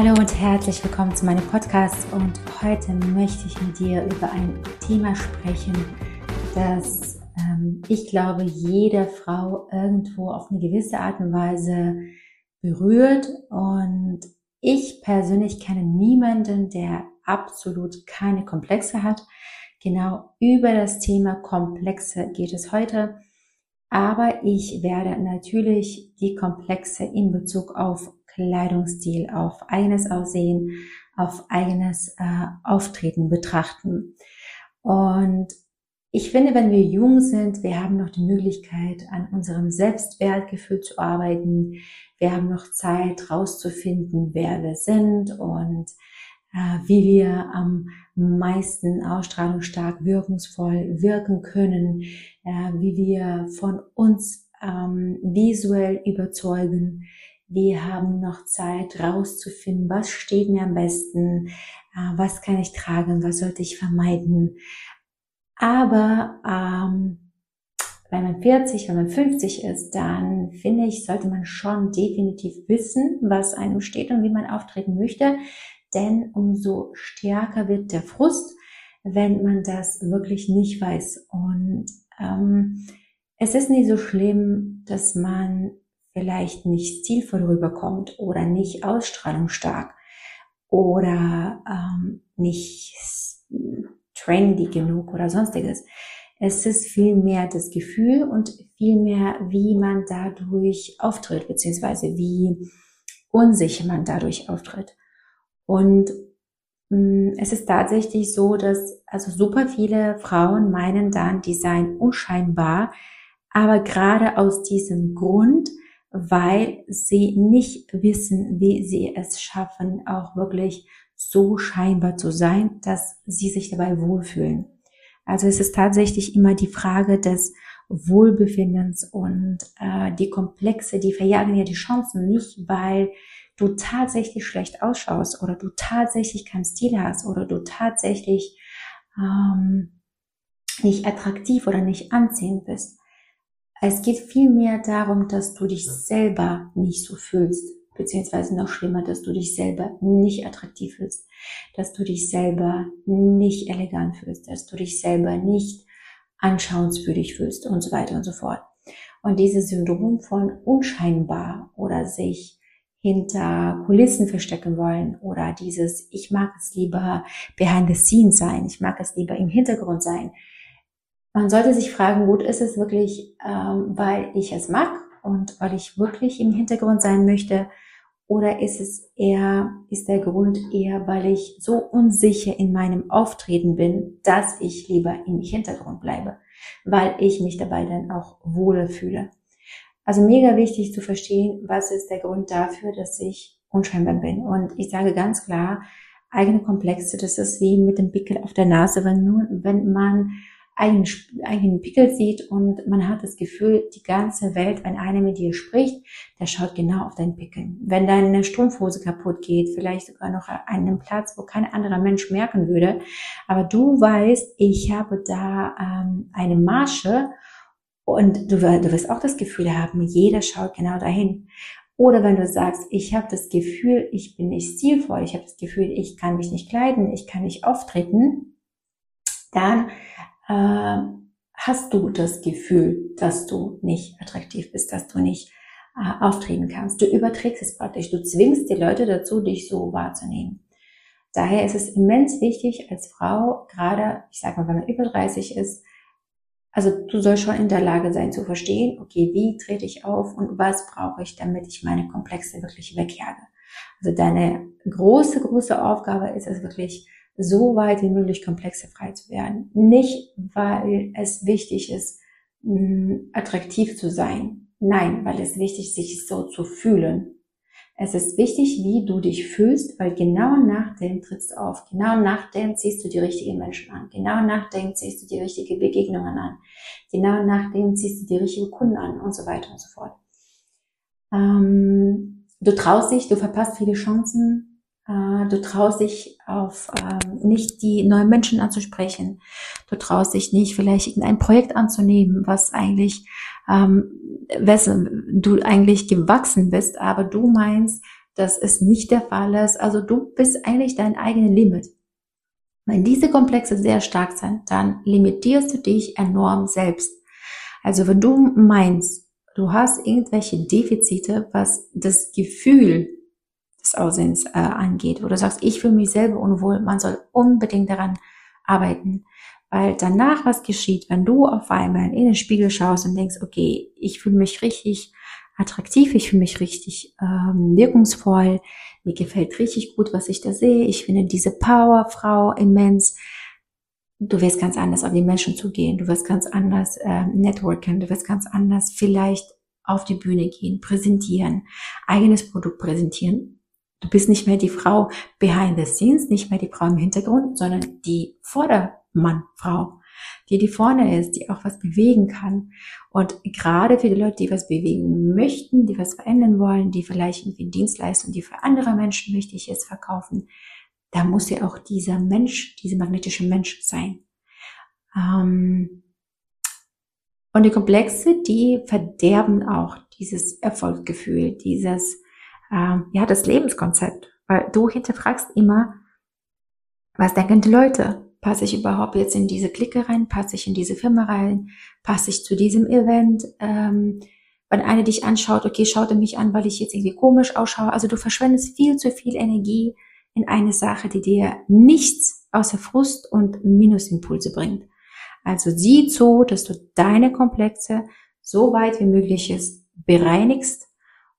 Hallo und herzlich willkommen zu meinem Podcast und heute möchte ich mit dir über ein Thema sprechen, das ähm, ich glaube jede Frau irgendwo auf eine gewisse Art und Weise berührt und ich persönlich kenne niemanden, der absolut keine Komplexe hat. Genau über das Thema Komplexe geht es heute. Aber ich werde natürlich die Komplexe in Bezug auf Kleidungsstil, auf eigenes Aussehen, auf eigenes äh, Auftreten betrachten. Und ich finde, wenn wir jung sind, wir haben noch die Möglichkeit, an unserem Selbstwertgefühl zu arbeiten. Wir haben noch Zeit, rauszufinden, wer wir sind und äh, wie wir am meisten ausstrahlungsstark wirkungsvoll wirken können, äh, wie wir von uns ähm, visuell überzeugen, wir haben noch Zeit rauszufinden, was steht mir am besten, äh, was kann ich tragen, was sollte ich vermeiden. Aber ähm, wenn man 40, wenn man 50 ist, dann finde ich, sollte man schon definitiv wissen, was einem steht und wie man auftreten möchte. Denn umso stärker wird der Frust, wenn man das wirklich nicht weiß. Und ähm, es ist nicht so schlimm, dass man vielleicht nicht stilvoll rüberkommt oder nicht ausstrahlungsstark oder ähm, nicht trendy genug oder sonstiges. Es ist vielmehr das Gefühl und vielmehr, wie man dadurch auftritt, beziehungsweise wie unsicher man dadurch auftritt. Und mh, mm, es ist tatsächlich so, dass also super viele Frauen meinen dann, die seien unscheinbar, aber gerade aus diesem Grund weil sie nicht wissen, wie sie es schaffen, auch wirklich so scheinbar zu sein, dass sie sich dabei wohlfühlen. Also es ist tatsächlich immer die Frage des Wohlbefindens und äh, die Komplexe, die verjagen ja die Chancen nicht, weil du tatsächlich schlecht ausschaust oder du tatsächlich keinen Stil hast oder du tatsächlich ähm, nicht attraktiv oder nicht anziehend bist. Es geht vielmehr darum, dass du dich selber nicht so fühlst, beziehungsweise noch schlimmer, dass du dich selber nicht attraktiv fühlst, dass du dich selber nicht elegant fühlst, dass du dich selber nicht anschauenswürdig fühlst und so weiter und so fort. Und dieses Syndrom von unscheinbar oder sich hinter Kulissen verstecken wollen oder dieses, ich mag es lieber behind the scenes sein, ich mag es lieber im Hintergrund sein, man sollte sich fragen, gut, ist es wirklich, ähm, weil ich es mag und weil ich wirklich im Hintergrund sein möchte? Oder ist es eher, ist der Grund eher, weil ich so unsicher in meinem Auftreten bin, dass ich lieber im Hintergrund bleibe, weil ich mich dabei dann auch wohler fühle? Also mega wichtig zu verstehen, was ist der Grund dafür, dass ich unscheinbar bin. Und ich sage ganz klar, eigene Komplexe, das ist wie mit dem Pickel auf der Nase, wenn, nur, wenn man einen, einen Pickel sieht und man hat das Gefühl, die ganze Welt, wenn einer mit dir spricht, der schaut genau auf deinen Pickel. Wenn deine Strumpfhose kaputt geht, vielleicht sogar noch an einem Platz, wo kein anderer Mensch merken würde, aber du weißt, ich habe da ähm, eine Masche und du, du wirst auch das Gefühl haben, jeder schaut genau dahin. Oder wenn du sagst, ich habe das Gefühl, ich bin nicht stilvoll, ich habe das Gefühl, ich kann mich nicht kleiden, ich kann nicht auftreten, dann äh, hast du das Gefühl, dass du nicht attraktiv bist, dass du nicht äh, auftreten kannst. Du überträgst es praktisch. Du zwingst die Leute dazu, dich so wahrzunehmen. Daher ist es immens wichtig als Frau, gerade, ich sage mal, wenn man über 30 ist, also du sollst schon in der Lage sein zu verstehen, okay, wie trete ich auf und was brauche ich, damit ich meine Komplexe wirklich wegjage. Also deine große, große Aufgabe ist es wirklich, so weit wie möglich Komplexe frei zu werden. Nicht, weil es wichtig ist, attraktiv zu sein. Nein, weil es wichtig ist, sich so zu fühlen. Es ist wichtig, wie du dich fühlst, weil genau nach dem trittst du auf. Genau nach dem ziehst du die richtigen Menschen an. Genau nach dem ziehst du die richtigen Begegnungen an. Genau nach dem ziehst du die richtigen Kunden an und so weiter und so fort. Ähm, du traust dich, du verpasst viele Chancen. Äh, du traust dich auf ähm, nicht die neuen Menschen anzusprechen. Du traust dich nicht vielleicht irgendein Projekt anzunehmen, was eigentlich ähm, wessen du eigentlich gewachsen bist, aber du meinst, dass es nicht der Fall ist. Also du bist eigentlich dein eigenes Limit. Wenn diese Komplexe sehr stark sind, dann limitierst du dich enorm selbst. Also wenn du meinst, du hast irgendwelche Defizite, was das Gefühl Aussehens äh, angeht, wo du sagst, ich fühle mich selber unwohl, man soll unbedingt daran arbeiten. Weil danach was geschieht, wenn du auf einmal in den Spiegel schaust und denkst, okay, ich fühle mich richtig attraktiv, ich fühle mich richtig ähm, wirkungsvoll, mir gefällt richtig gut, was ich da sehe, ich finde diese Powerfrau immens. Du wirst ganz anders auf die Menschen zugehen, du wirst ganz anders äh, networken, du wirst ganz anders vielleicht auf die Bühne gehen, präsentieren, eigenes Produkt präsentieren. Du bist nicht mehr die Frau behind the scenes, nicht mehr die Frau im Hintergrund, sondern die Vorder Mann, Frau, die die vorne ist, die auch was bewegen kann. Und gerade für die Leute, die was bewegen möchten, die was verändern wollen, die vielleicht irgendwie Dienstleistung, die für andere Menschen wichtig ist, verkaufen, da muss ja auch dieser Mensch, dieser magnetische Mensch sein. Ähm und die Komplexe, die verderben auch dieses Erfolgsgefühl, dieses, ähm, ja, das Lebenskonzept. Weil du hinterfragst immer, was denken die Leute? Passe ich überhaupt jetzt in diese Clique rein? Passe ich in diese Firma rein? Passe ich zu diesem Event? Ähm, wenn einer dich anschaut, okay, schaut er mich an, weil ich jetzt irgendwie komisch ausschaue. Also du verschwendest viel zu viel Energie in eine Sache, die dir nichts außer Frust und Minusimpulse bringt. Also sieh zu, dass du deine Komplexe so weit wie möglich ist bereinigst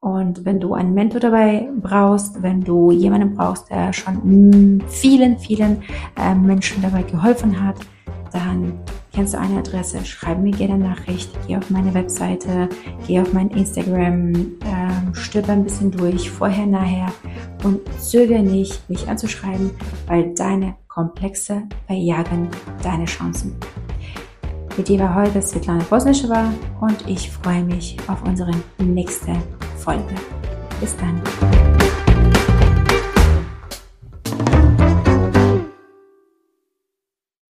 und wenn du einen Mentor dabei brauchst, wenn du jemanden brauchst, der schon vielen, vielen äh, Menschen dabei geholfen hat, dann kennst du eine Adresse, schreib mir gerne Nachricht, geh auf meine Webseite, geh auf mein Instagram, äh, stöber ein bisschen durch, vorher, nachher. Und zögere nicht, mich anzuschreiben, weil deine Komplexe verjagen deine Chancen. Mit dir war heute Svetlana Bosnischewa und ich freue mich auf unsere nächste Folge. Bis dann.